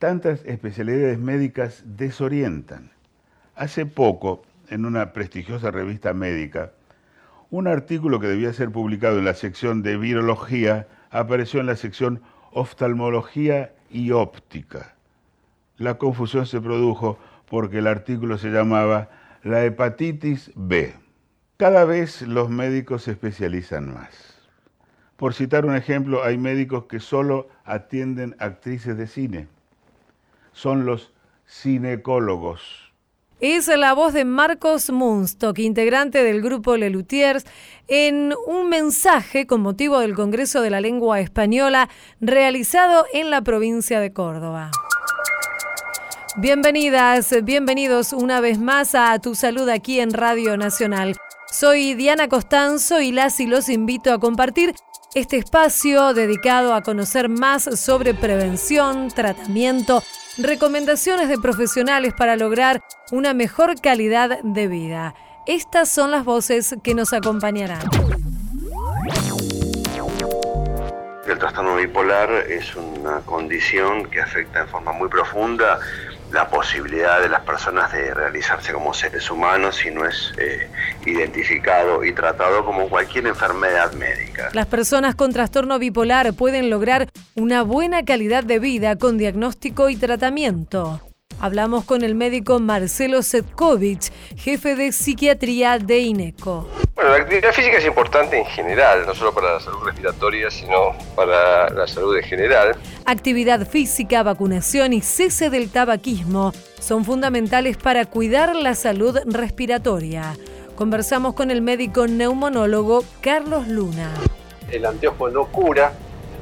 Tantas especialidades médicas desorientan. Hace poco, en una prestigiosa revista médica, un artículo que debía ser publicado en la sección de virología apareció en la sección oftalmología y óptica. La confusión se produjo porque el artículo se llamaba La hepatitis B. Cada vez los médicos se especializan más. Por citar un ejemplo, hay médicos que solo atienden actrices de cine. Son los cinecólogos es la voz de Marcos Munstock, integrante del grupo Lelutiers, en un mensaje con motivo del Congreso de la Lengua Española realizado en la provincia de Córdoba. Bienvenidas, bienvenidos una vez más a Tu Salud aquí en Radio Nacional. Soy Diana Costanzo y las y los invito a compartir este espacio dedicado a conocer más sobre prevención, tratamiento, recomendaciones de profesionales para lograr una mejor calidad de vida. Estas son las voces que nos acompañarán. El trastorno bipolar es una condición que afecta en forma muy profunda la posibilidad de las personas de realizarse como seres humanos si no es eh, identificado y tratado como cualquier enfermedad médica. Las personas con trastorno bipolar pueden lograr una buena calidad de vida con diagnóstico y tratamiento. Hablamos con el médico Marcelo Setkovich, jefe de psiquiatría de INECO. Bueno, la actividad física es importante en general, no solo para la salud respiratoria, sino para la salud en general. Actividad física, vacunación y cese del tabaquismo son fundamentales para cuidar la salud respiratoria. Conversamos con el médico neumonólogo Carlos Luna. El anteojo no cura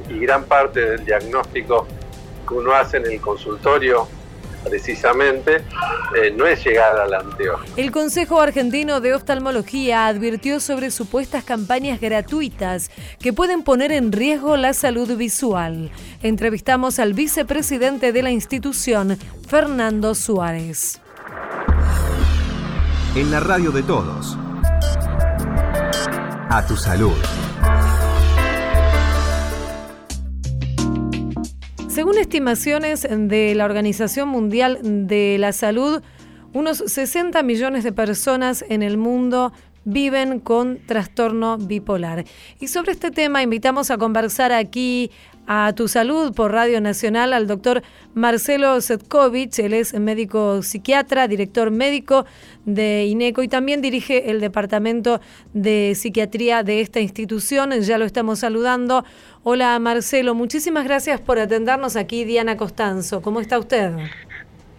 y gran parte del diagnóstico que uno hace en el consultorio precisamente eh, no es llegar al anteojo. El Consejo Argentino de Oftalmología advirtió sobre supuestas campañas gratuitas que pueden poner en riesgo la salud visual. Entrevistamos al vicepresidente de la institución, Fernando Suárez. En la radio de todos. A tu salud. Según estimaciones de la Organización Mundial de la Salud, unos 60 millones de personas en el mundo viven con trastorno bipolar. Y sobre este tema invitamos a conversar aquí a Tu Salud por Radio Nacional al doctor Marcelo Setkovich. Él es médico psiquiatra, director médico de INECO y también dirige el departamento de psiquiatría de esta institución. Ya lo estamos saludando. Hola Marcelo, muchísimas gracias por atendernos aquí, Diana Costanzo. ¿Cómo está usted?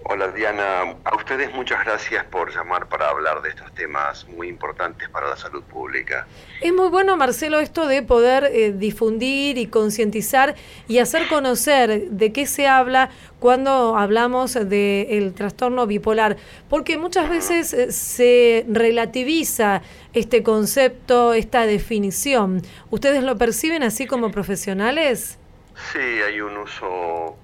Hola Diana, a ustedes muchas gracias por llamar para hablar de estos temas muy importantes para la salud pública. Es muy bueno, Marcelo, esto de poder eh, difundir y concientizar y hacer conocer de qué se habla cuando hablamos del trastorno bipolar, porque muchas veces eh, se relativiza este concepto, esta definición. ¿Ustedes lo perciben así como profesionales? Sí, hay un uso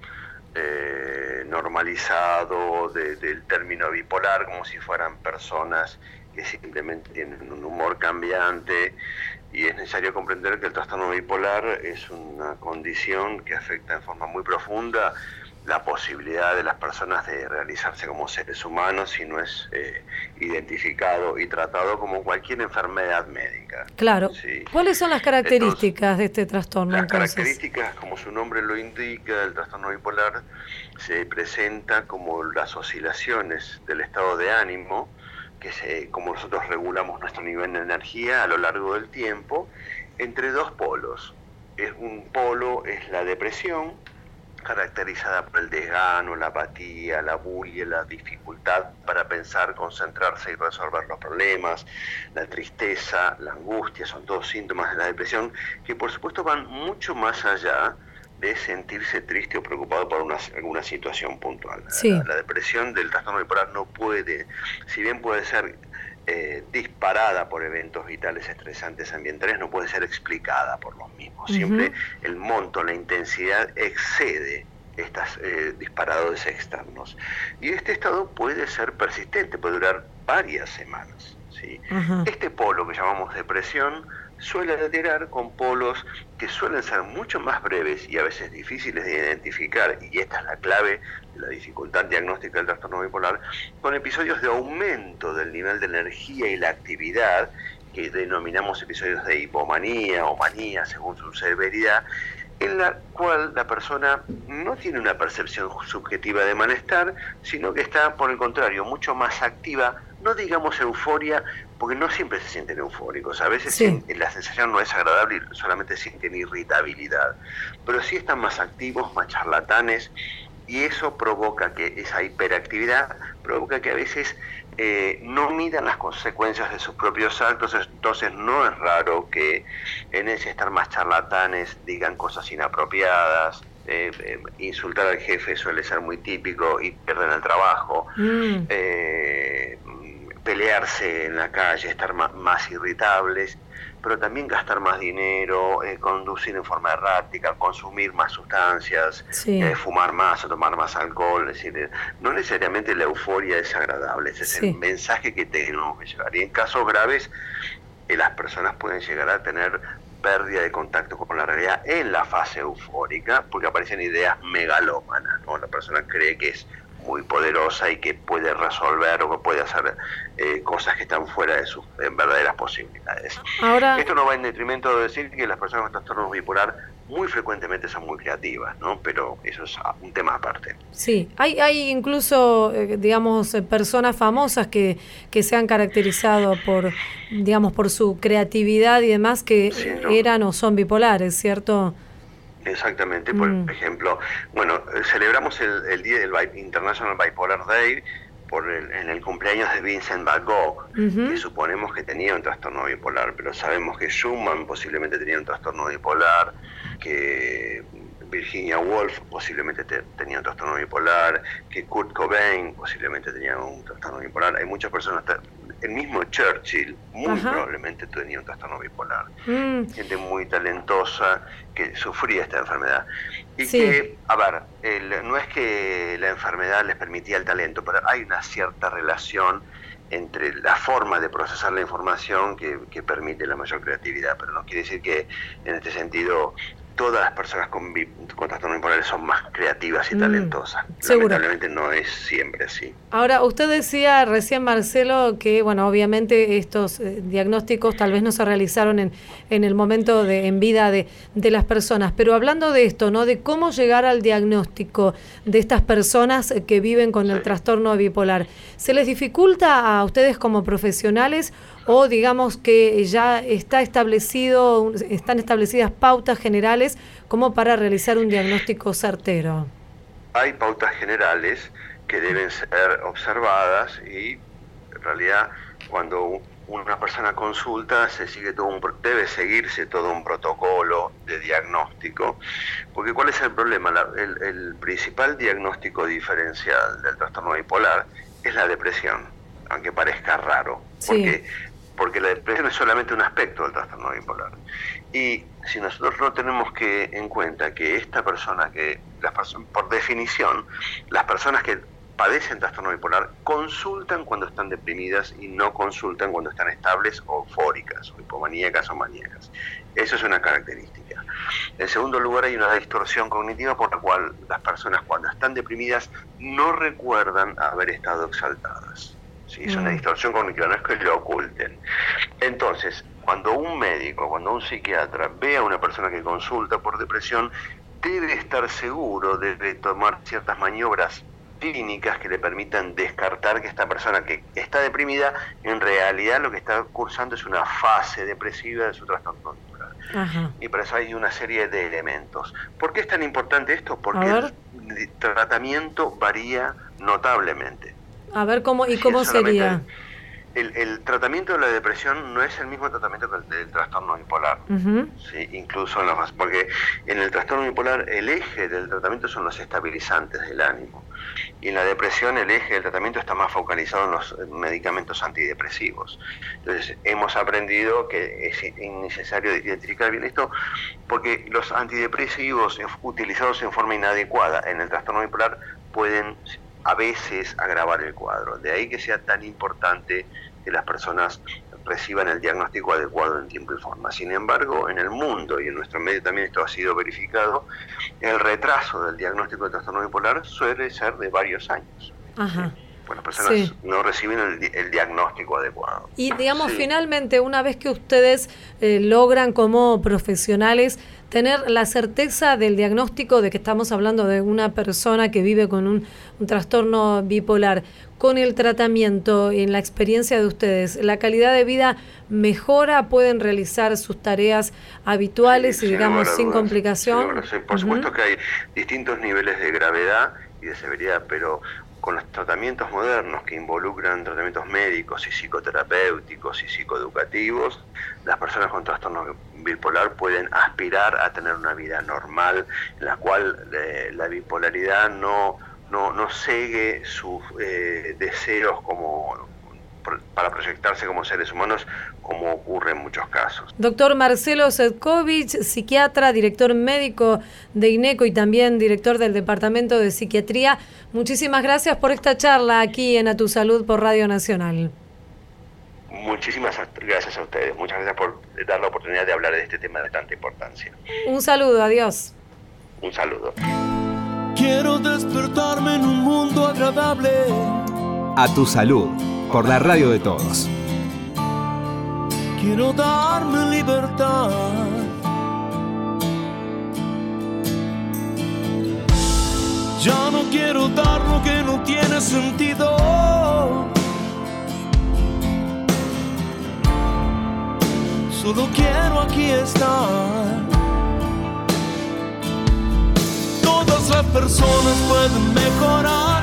eh, normalizado del término bipolar, como si fueran personas que simplemente tienen un humor cambiante y es necesario comprender que el trastorno bipolar es una condición que afecta en forma muy profunda la posibilidad de las personas de realizarse como seres humanos si no es eh, identificado y tratado como cualquier enfermedad médica. Claro. ¿Cuáles son las características de este trastorno? Las características, como su nombre lo indica, el trastorno bipolar se presenta como las oscilaciones del estado de ánimo, que se, como nosotros regulamos nuestro nivel de energía a lo largo del tiempo, entre dos polos. Es un polo es la depresión, caracterizada por el desgano, la apatía, la bulia, la dificultad para pensar, concentrarse y resolver los problemas, la tristeza, la angustia, son todos síntomas de la depresión que por supuesto van mucho más allá de sentirse triste o preocupado por una, alguna situación puntual. La, depresión del trastorno bipolar no puede, si bien puede ser eh, disparada por eventos vitales estresantes ambientales, no puede ser explicada por los mismos. Siempre el monto, la intensidad excede estos eh, disparadores externos. Y este estado puede ser persistente, puede durar varias semanas. ¿sí? Este polo que llamamos depresión suele alterar con polos que suelen ser mucho más breves y a veces difíciles de identificar, y esta es la clave de la dificultad diagnóstica del trastorno bipolar, con episodios de aumento del nivel de energía y la actividad, que denominamos episodios de hipomanía o manía según su severidad, en la cual la persona no tiene una percepción subjetiva de malestar, sino que está, por el contrario, mucho más activa, no digamos euforia, porque no siempre se sienten eufóricos, a veces la sensación no es agradable y solamente sienten irritabilidad, pero sí están más activos, más charlatanes, y eso provoca que esa hiperactividad provoca que a veces eh, no midan las consecuencias de sus propios actos, entonces no es raro que en ese estar más charlatanes digan cosas inapropiadas, eh, eh, insultar al jefe suele ser muy típico y pierden el trabajo. Mm pelearse en la calle, estar más, irritables, pero también gastar más dinero, eh, conducir en forma errática, consumir más sustancias, eh, fumar más o tomar más alcohol. Es decir, no necesariamente la euforia es agradable, ese es el mensaje que tenemos que llevar. Y en casos graves, eh, las personas pueden llegar a tener pérdida de contacto con la realidad en la fase eufórica, porque aparecen ideas megalómanas, ¿no? La persona cree que es muy poderosa y que puede resolver o que puede hacer eh, cosas que están fuera de sus verdaderas posibilidades. Ahora, Esto no va en detrimento de decir que las personas con trastorno bipolar muy frecuentemente son muy creativas, ¿no? Pero eso es un tema aparte. Sí, hay, hay incluso, eh, digamos, eh, personas famosas que, que se han caracterizado por, digamos, por su creatividad y demás que eran o son bipolares, ¿cierto? Exactamente, por mm. ejemplo, bueno, celebramos el, Día del International Bipolar Day por el, en el cumpleaños de Vincent Van Gogh, que suponemos que tenía un trastorno bipolar, pero sabemos que Schumann posiblemente tenía un trastorno bipolar, que Virginia Woolf posiblemente tenía un trastorno bipolar, que Kurt Cobain posiblemente tenía un trastorno bipolar. Hay muchas personas, el mismo Churchill muy probablemente tenía un trastorno bipolar. Mm. Gente muy talentosa que sufría esta enfermedad. Y que, a ver, no es que la enfermedad les permitía el talento, pero hay una cierta relación entre la forma de procesar la información que, que, permite la mayor creatividad, pero no quiere decir que en este sentido todas las personas con, con trastornos bipolares son más creativas y mm, talentosas. Lamentablemente no es siempre así. Ahora, usted decía recién, Marcelo, que, bueno, obviamente estos eh, diagnósticos tal vez no se realizaron en, en el momento de, en vida de, de, las personas, pero hablando de esto, ¿no? De cómo llegar al diagnóstico de estas personas que viven con el trastorno bipolar, ¿se les dificulta a ustedes como profesionales o digamos que ya está establecido, están establecidas pautas generales como para realizar un diagnóstico certero? Hay pautas generales que deben ser observadas y en realidad cuando una persona consulta se sigue todo un, debe seguirse todo un protocolo de diagnóstico porque cuál es el problema el, principal diagnóstico diferencial del trastorno bipolar es la depresión aunque parezca raro porque porque la depresión es solamente un aspecto del trastorno bipolar. Y si nosotros no tenemos que en cuenta que esta persona, que las por definición, las personas que padecen trastorno bipolar consultan cuando están deprimidas y no consultan cuando están estables o eufóricas, o hipomaníacas o maníacas. Eso es una característica. En segundo lugar, hay una distorsión cognitiva por la cual las personas cuando están deprimidas no recuerdan haber estado exaltadas. ¿Sí? Es una mm. distorsión cognitiva, no es que lo oculten. Entonces, cuando un médico, cuando un psiquiatra ve a una persona que consulta por depresión, debe estar seguro, debe tomar ciertas maniobras clínicas que le permitan descartar que esta persona que está deprimida, en realidad lo que está cursando es una fase depresiva de su trastorno conductual. Y para eso hay una serie de elementos. ¿Por qué es tan importante esto? Porque el tratamiento varía notablemente. A ver cómo y cómo sería. El, tratamiento de la depresión no es el mismo tratamiento que el del trastorno bipolar. ¿sí? Incluso en los, porque en el trastorno bipolar el eje del tratamiento son los estabilizantes del ánimo. Y en la depresión el eje del tratamiento está más focalizado en los medicamentos antidepresivos. Entonces hemos aprendido que es innecesario identificar bien esto porque los antidepresivos utilizados en forma inadecuada en el trastorno bipolar pueden a veces agravar el cuadro. De ahí que sea tan importante que las personas reciban el diagnóstico adecuado en tiempo y forma. Sin embargo, en el mundo y en nuestro medio también esto ha sido verificado, el retraso del diagnóstico de trastorno bipolar suele ser de varios años. Ajá. Bueno, personas no reciben el, diagnóstico adecuado. Y digamos, finalmente, una vez que ustedes eh, logran como profesionales tener la certeza del diagnóstico de que estamos hablando de una persona que vive con un, trastorno bipolar, con el tratamiento y en la experiencia de ustedes, ¿la calidad de vida mejora? ¿Pueden realizar sus tareas habituales y, digamos, sin complicación? por supuesto que hay distintos niveles de gravedad y de severidad, pero con los tratamientos modernos que involucran tratamientos médicos y psicoterapéuticos y psicoeducativos, las personas con trastorno bipolar pueden aspirar a tener una vida normal en la cual eh, la bipolaridad no, no, no cegue sus eh, deseos como para proyectarse como seres humanos, como ocurre en muchos casos. Doctor Marcelo Sedkovich, psiquiatra, director médico de INECO y también director del Departamento de Psiquiatría, muchísimas gracias por esta charla aquí en A Tu Salud por Radio Nacional. Muchísimas gracias a ustedes, muchas gracias por dar la oportunidad de hablar de este tema de tanta importancia. Un saludo, adiós. Un saludo. Quiero despertarme en un mundo agradable. A tu salud por la radio de todos. Quiero darme libertad. Ya no quiero dar lo que no tiene sentido. Solo quiero aquí estar. Todas las personas pueden mejorar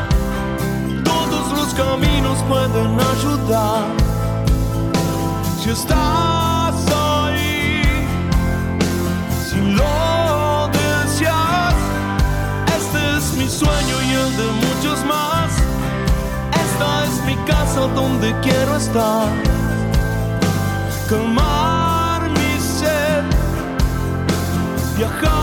los caminos pueden ayudar. Si estás ahí, si lo deseas, este es mi sueño y el de muchos más. Esta es mi casa donde quiero estar. Calmar mi sed, viajar.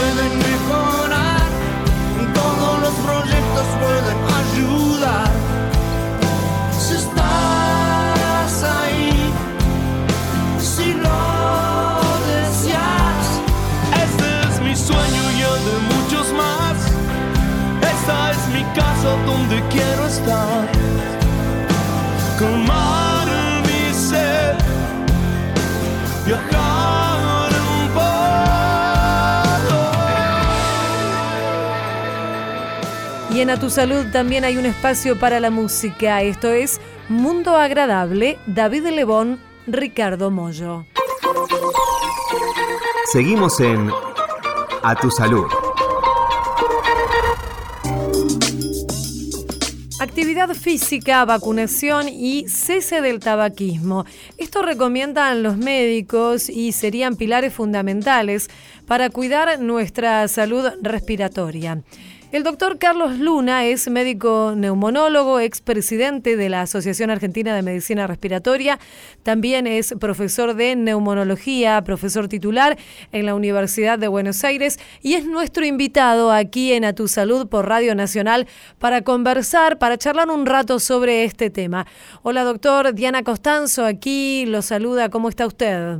pueden mejorar, todos los proyectos pueden Y en A Tu Salud también hay un espacio para la música. Esto es Mundo Agradable, David Lebón, Ricardo Mollo. Seguimos en A Tu Salud. Actividad física, vacunación y cese del tabaquismo. Esto recomiendan los médicos y serían pilares fundamentales para cuidar nuestra salud respiratoria. El doctor Carlos Luna es médico neumonólogo, expresidente de la Asociación Argentina de Medicina Respiratoria. También es profesor de neumonología, profesor titular en la Universidad de Buenos Aires y es nuestro invitado aquí en A Tu Salud por Radio Nacional para conversar, para charlar un rato sobre este tema. Hola doctor, Diana Costanzo aquí lo saluda. ¿Cómo está usted?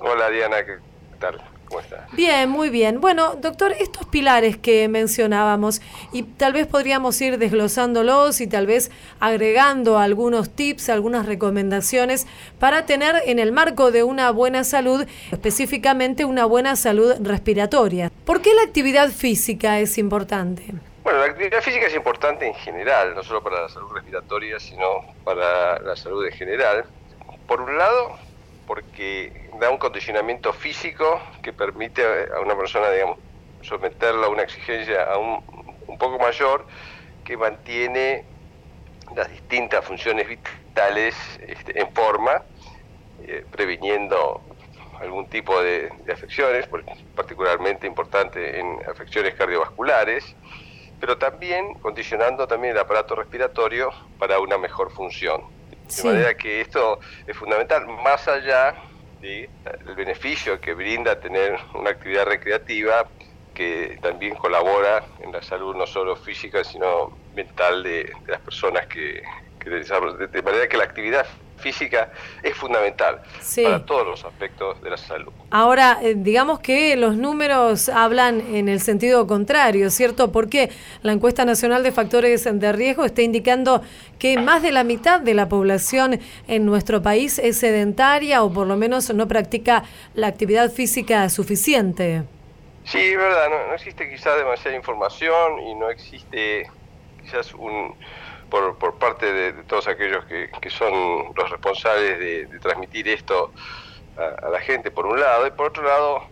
Hola Diana, ¿qué tal? Bien, muy bien. Bueno, doctor, estos pilares que mencionábamos, y tal vez podríamos ir desglosándolos y tal vez agregando algunos tips, algunas recomendaciones para tener en el marco de una buena salud, específicamente una buena salud respiratoria. ¿Por qué la actividad física es importante? Bueno, la actividad física es importante en general, no solo para la salud respiratoria, sino para la salud en general. Por un lado, porque da un condicionamiento físico que permite a una persona, digamos, someterlo a una exigencia aún un poco mayor que mantiene las distintas funciones vitales este, en forma, eh, previniendo algún tipo de, afecciones, particularmente importante en afecciones cardiovasculares, pero también condicionando también el aparato respiratorio para una mejor función. De manera que esto es fundamental, más allá del beneficio que brinda tener una actividad recreativa que también colabora en la salud no solo física, sino mental de, las personas que, que de manera que la actividad física es fundamental para todos los aspectos de la salud. Ahora, eh, digamos que los números hablan en el sentido contrario, ¿cierto? Porque la encuesta nacional de factores de riesgo está indicando que más de la mitad de la población en nuestro país es sedentaria o por lo menos no practica la actividad física suficiente. Sí, es verdad, no, no existe quizás demasiada información y no existe quizás un por, por parte de, todos aquellos que, que, son los responsables de, transmitir esto a, la gente, por un lado, y por otro lado,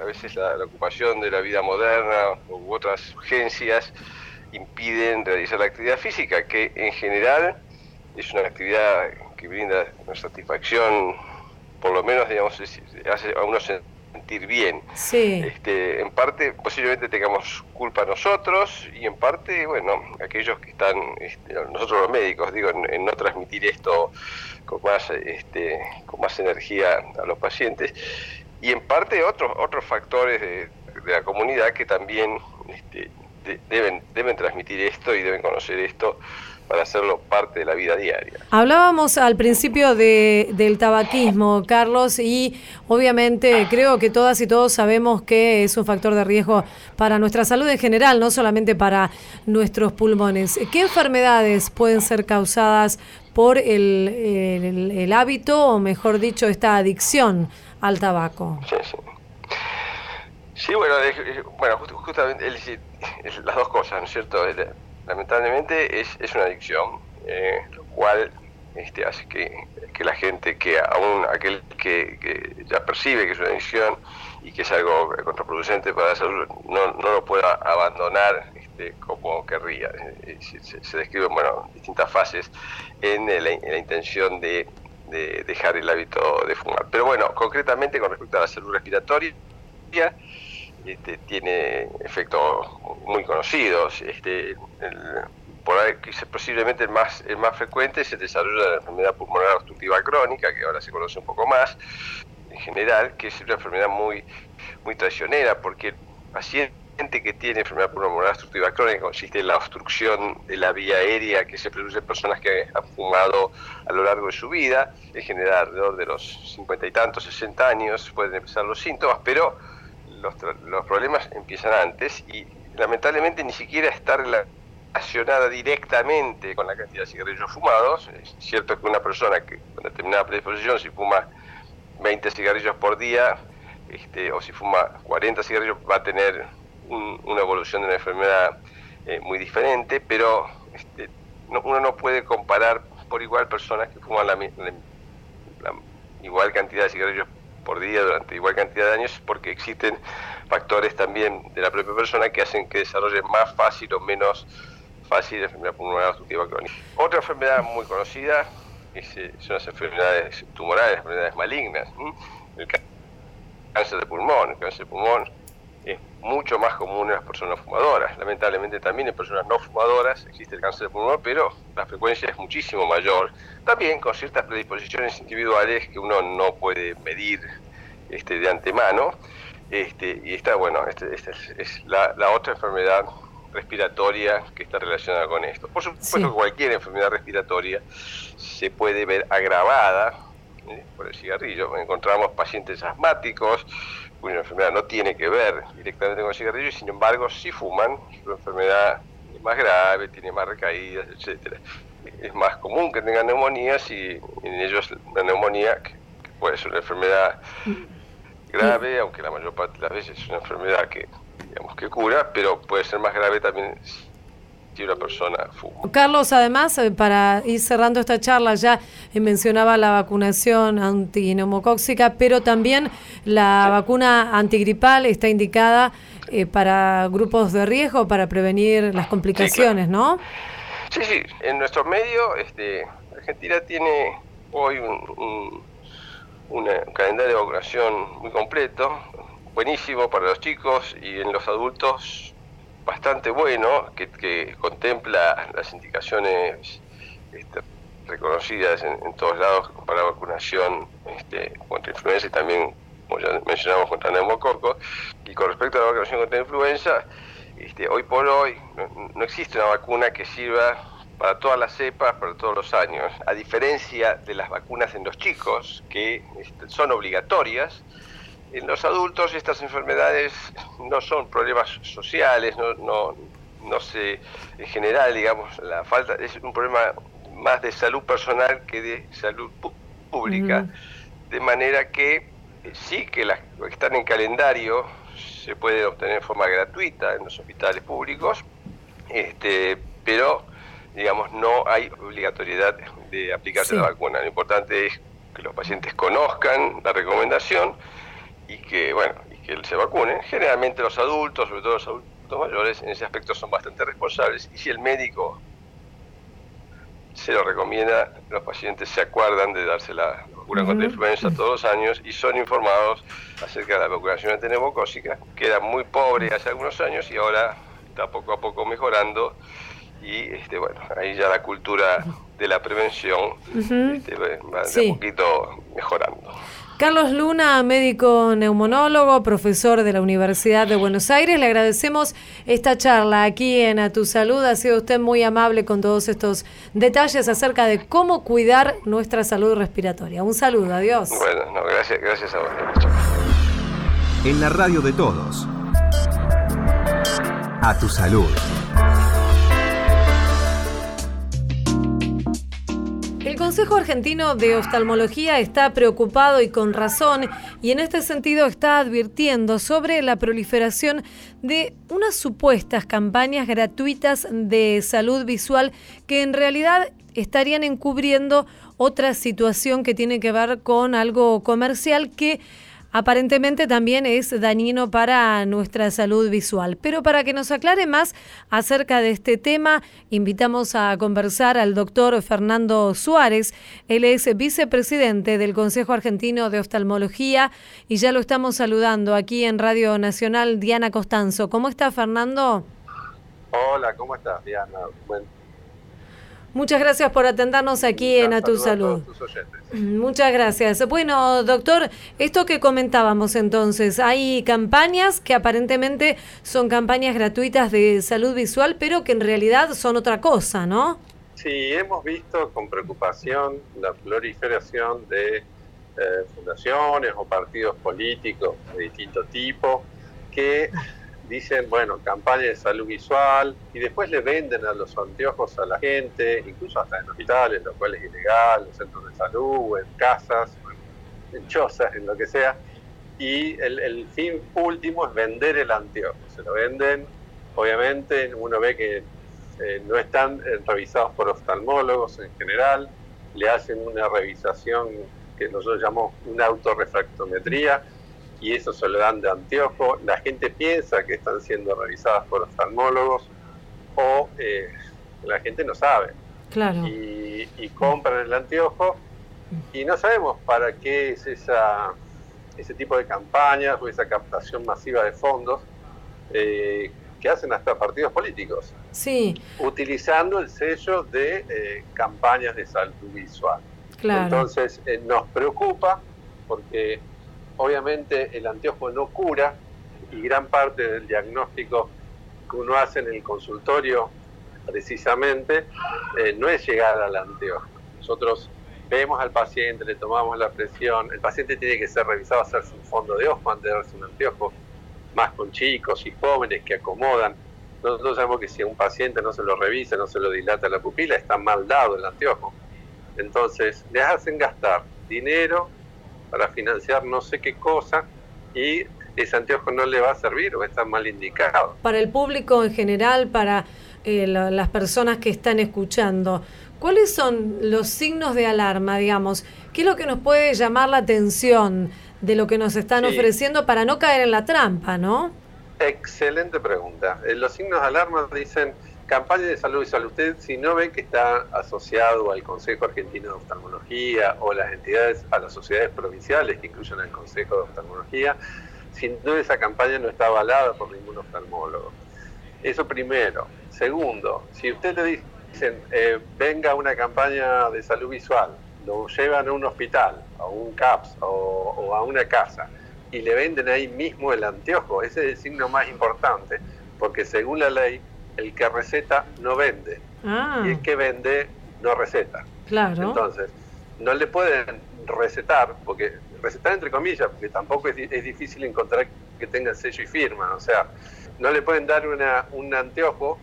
a veces la, ocupación de la vida moderna u otras urgencias impiden realizar la actividad física, que en general es una actividad que brinda una satisfacción, por lo menos, digamos, hace a unos sentir bien. Sí. Este, en parte, posiblemente tengamos culpa nosotros y en parte, bueno, aquellos que están, este, nosotros los médicos, digo, en, no transmitir esto con más, este, con más energía a los pacientes y en parte otros otros factores de, la comunidad que también este, deben deben transmitir esto y deben conocer esto para hacerlo parte de la vida diaria. Hablábamos al principio de, del tabaquismo, Carlos, y obviamente creo que todas y todos sabemos que es un factor de riesgo para nuestra salud en general, no solamente para nuestros pulmones. ¿Qué enfermedades pueden ser causadas por el, el, hábito, o mejor dicho, esta adicción al tabaco? Sí, sí. Sí, bueno, bueno justamente las dos cosas, ¿no es cierto? Lamentablemente es, es una adicción, eh, lo cual este, hace que, la gente, que aún aquel que, ya percibe que es una adicción y que es algo contraproducente para la salud, no, no lo pueda abandonar este, como querría. Eh, se, describen bueno, distintas fases en la, en la intención de, de, dejar el hábito de fumar. Pero bueno, concretamente con respecto a la salud respiratoria, este, tiene efectos muy conocidos. Este, por ahí, posiblemente el más, el más frecuente es el desarrollo de la enfermedad pulmonar obstructiva crónica, que ahora se conoce un poco más en general, que es una enfermedad muy, muy traicionera, porque el paciente que tiene enfermedad pulmonar obstructiva crónica consiste en la obstrucción de la vía aérea que se produce en personas que han fumado a lo largo de su vida, en general alrededor de los cincuenta y tantos, 60 años pueden empezar los síntomas, pero los, los problemas empiezan antes y lamentablemente ni siquiera está relacionada directamente con la cantidad de cigarrillos fumados. Es cierto que una persona que con determinada predisposición, si fuma 20 cigarrillos por día, este, o si fuma 40 cigarrillos, va a tener una evolución de una enfermedad eh, muy diferente, pero este, uno no puede comparar por igual personas que fuman la, la igual cantidad de cigarrillos por día durante igual cantidad de años porque existen factores también de la propia persona que hacen que desarrolle más fácil o menos fácil la enfermedad pulmonar obstructiva crónica. Otra enfermedad muy conocida eh, son las enfermedades tumorales, enfermedades malignas. El cáncer de pulmón. El cáncer de pulmón mucho más común en las personas fumadoras. Lamentablemente también en personas no fumadoras existe el cáncer de pulmón, pero la frecuencia es muchísimo mayor. También con ciertas predisposiciones individuales que uno no puede medir este, de antemano. Este, y esta, bueno, este, esta es, la, otra enfermedad respiratoria que está relacionada con esto. Por supuesto que cualquier enfermedad respiratoria se puede ver agravada ¿eh? por el cigarrillo. Encontramos pacientes asmáticos, una enfermedad no tiene que ver directamente con el cigarrillo y sin embargo si fuman, su enfermedad es más grave, tiene más recaídas, etcétera. Es más común que tengan neumonías y en ellos la neumonía, que, puede ser una enfermedad grave, aunque la mayor parte de las veces es una enfermedad que digamos que cura, pero puede ser más grave también si una persona fuma. Carlos, además, eh, para ir cerrando esta charla, ya eh, mencionaba la vacunación antineumocóxica, pero también la vacuna antigripal está indicada eh, para grupos de riesgo, para prevenir las complicaciones, ¿no? Sí, sí, en nuestro medio, este, Argentina tiene hoy un, un calendario de vacunación muy completo, buenísimo para los chicos y en los adultos bastante bueno, que, contempla las indicaciones este, reconocidas en, todos lados para vacunación este, contra influenza y también, como ya mencionamos, contra neumococo. Y con respecto a la vacunación contra influenza, este, hoy por hoy no, existe una vacuna que sirva para todas las cepas, para todos los años. A diferencia de las vacunas en los chicos, que este, son obligatorias, en los adultos estas enfermedades no son problemas sociales, no, no, no se, en general, digamos, la falta es un problema más de salud personal que de salud pública, de manera que eh, sí que las que están en calendario se pueden obtener de forma gratuita en los hospitales públicos, este, pero digamos no hay obligatoriedad de aplicarse la vacuna. Lo importante es que los pacientes conozcan la recomendación y que, bueno, y que se vacunen. Generalmente los adultos, sobre todo los adultos mayores, en ese aspecto son bastante responsables. Y si el médico se lo recomienda, los pacientes se acuerdan de darse la vacuna contra influenza todos los años y son informados acerca de la vacunación antineumocócica, que era muy pobre hace algunos años y ahora está poco a poco mejorando. Y este bueno ahí ya la cultura de la prevención este, va de a poquito mejorando. Carlos Luna, médico neumonólogo, profesor de la Universidad de Buenos Aires, le agradecemos esta charla aquí en A Tu Salud. Ha sido usted muy amable con todos estos detalles acerca de cómo cuidar nuestra salud respiratoria. Un saludo, adiós. Bueno, no, gracias, gracias a vos. En la radio de todos. A Tu Salud. Consejo Argentino de Oftalmología está preocupado y con razón y en este sentido está advirtiendo sobre la proliferación de unas supuestas campañas gratuitas de salud visual que en realidad estarían encubriendo otra situación que tiene que ver con algo comercial que aparentemente también es dañino para nuestra salud visual. Pero para que nos aclare más acerca de este tema, invitamos a conversar al doctor Fernando Suárez. Él es vicepresidente del Consejo Argentino de Oftalmología y ya lo estamos saludando aquí en Radio Nacional, Diana Costanzo. ¿Cómo está Fernando? Hola, ¿cómo estás, Diana? Muchas gracias por atendernos aquí en A Tu Salud. Muchas gracias. Bueno, doctor, esto que comentábamos entonces, hay campañas que aparentemente son campañas gratuitas de salud visual, pero que en realidad son otra cosa, ¿no? Sí, hemos visto con preocupación la proliferación de eh, fundaciones o partidos políticos de distinto tipo que dicen, bueno, campaña de salud visual, y después le venden a los anteojos a la gente, incluso hasta en hospitales, lo cual es ilegal, en centros de salud, en casas, en chozas, en lo que sea. Y el, fin último es vender el anteojo. Se lo venden, obviamente, uno ve que eh, no están eh, revisados por oftalmólogos en general, le hacen una revisación que nosotros llamamos una autorrefractometría, y eso se lo dan de anteojo. La gente piensa que están siendo revisadas por oftalmólogos o eh, la gente no sabe. Claro. Y, y, compran el anteojo y no sabemos para qué es esa, ese tipo de campañas o esa captación masiva de fondos eh, que hacen hasta partidos políticos. Sí. Utilizando el sello de eh, campañas de salud visual. Claro. Entonces nos preocupa porque obviamente el anteojo no cura y gran parte del diagnóstico que uno hace en el consultorio precisamente eh, no es llegar al anteojo. Nosotros vemos al paciente, le tomamos la presión, el paciente tiene que ser revisado, hacerse un fondo de ojo antes de darse un anteojo, más con chicos y jóvenes que acomodan. Nosotros sabemos que si a un paciente no se lo revisa, no se lo dilata la pupila, está mal dado el anteojo. Entonces, les hacen gastar dinero para financiar no sé qué cosa y ese anteojo no le va a servir o está mal indicado. Para el público en general, para eh, las personas que están escuchando. ¿Cuáles son los signos de alarma, digamos? ¿Qué es lo que nos puede llamar la atención de lo que nos están ofreciendo para no caer en la trampa, no? Excelente pregunta. Eh, los signos de alarma dicen campaña de salud visual. Usted, si no ve que está asociado al Consejo Argentino de Oftalmología o las entidades, a las sociedades provinciales que incluyen al Consejo de Oftalmología, sin duda esa campaña no está avalada por ningún oftalmólogo. Eso primero. Segundo, si usted le dicen, eh, venga una campaña de salud visual, lo llevan a un hospital, a un CAPS o a una casa, y le venden ahí mismo el anteojo, ese es el signo más importante, porque según la ley, el que receta no vende ah. y el que vende no receta. Claro. Entonces, no le pueden recetar, porque recetar entre comillas, porque tampoco es, es difícil encontrar que tenga sello y firma, o sea, no le pueden dar una, un anteojo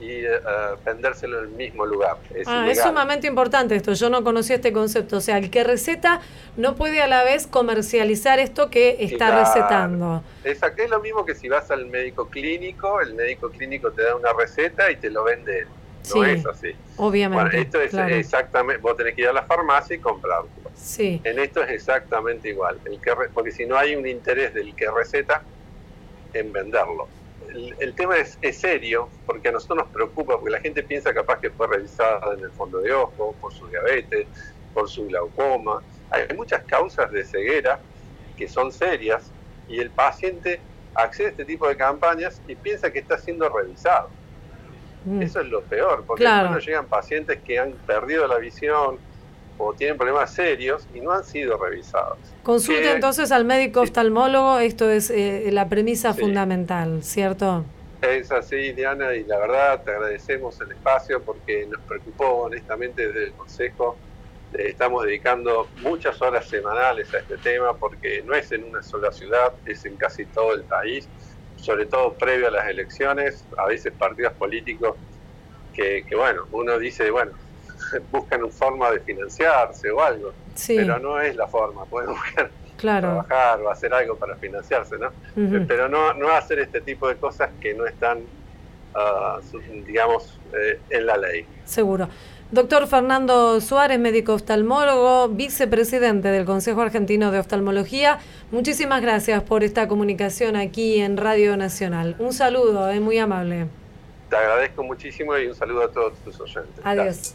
y uh, vendérselo en el mismo lugar. Es, ah, es sumamente importante esto, yo no conocía este concepto, o sea, el que receta no puede a la vez comercializar esto que está recetando. Exacto, es lo mismo que si vas al médico clínico, el médico clínico te da una receta y te lo vende No es así. Obviamente. Bueno, esto es exactamente, vos tenés que ir a la farmacia y comprarlo. Sí. En esto es exactamente igual, el que porque si no hay un interés del que receta en venderlo el, tema es, serio porque a nosotros nos preocupa, porque la gente piensa capaz que fue revisada en el fondo de ojo, por su diabetes, por su glaucoma. Hay muchas causas de ceguera que son serias y el paciente accede a este tipo de campañas y piensa que está siendo revisado. Mm. Eso es lo peor, porque cuando llegan pacientes que han perdido la visión, o tienen problemas serios y no han sido revisados. Consulte entonces al médico oftalmólogo, esto es eh, la premisa fundamental, ¿cierto? Es así, Diana, y la verdad te agradecemos el espacio porque nos preocupó honestamente desde el Consejo. estamos dedicando muchas horas semanales a este tema porque no es en una sola ciudad, es en casi todo el país, sobre todo previo a las elecciones, a veces partidos políticos que, que bueno, uno dice, bueno, buscan una forma de financiarse o algo, pero no es la forma, pueden buscar trabajar o hacer algo para financiarse, ¿no? Pero no, no hacer este tipo de cosas que no están, ah, digamos, eh, en la ley. Seguro. Doctor Fernando Suárez, médico oftalmólogo, vicepresidente del Consejo Argentino de Oftalmología, muchísimas gracias por esta comunicación aquí en Radio Nacional. Un saludo, es muy amable. Te agradezco muchísimo y un saludo a todos tus oyentes. Adiós.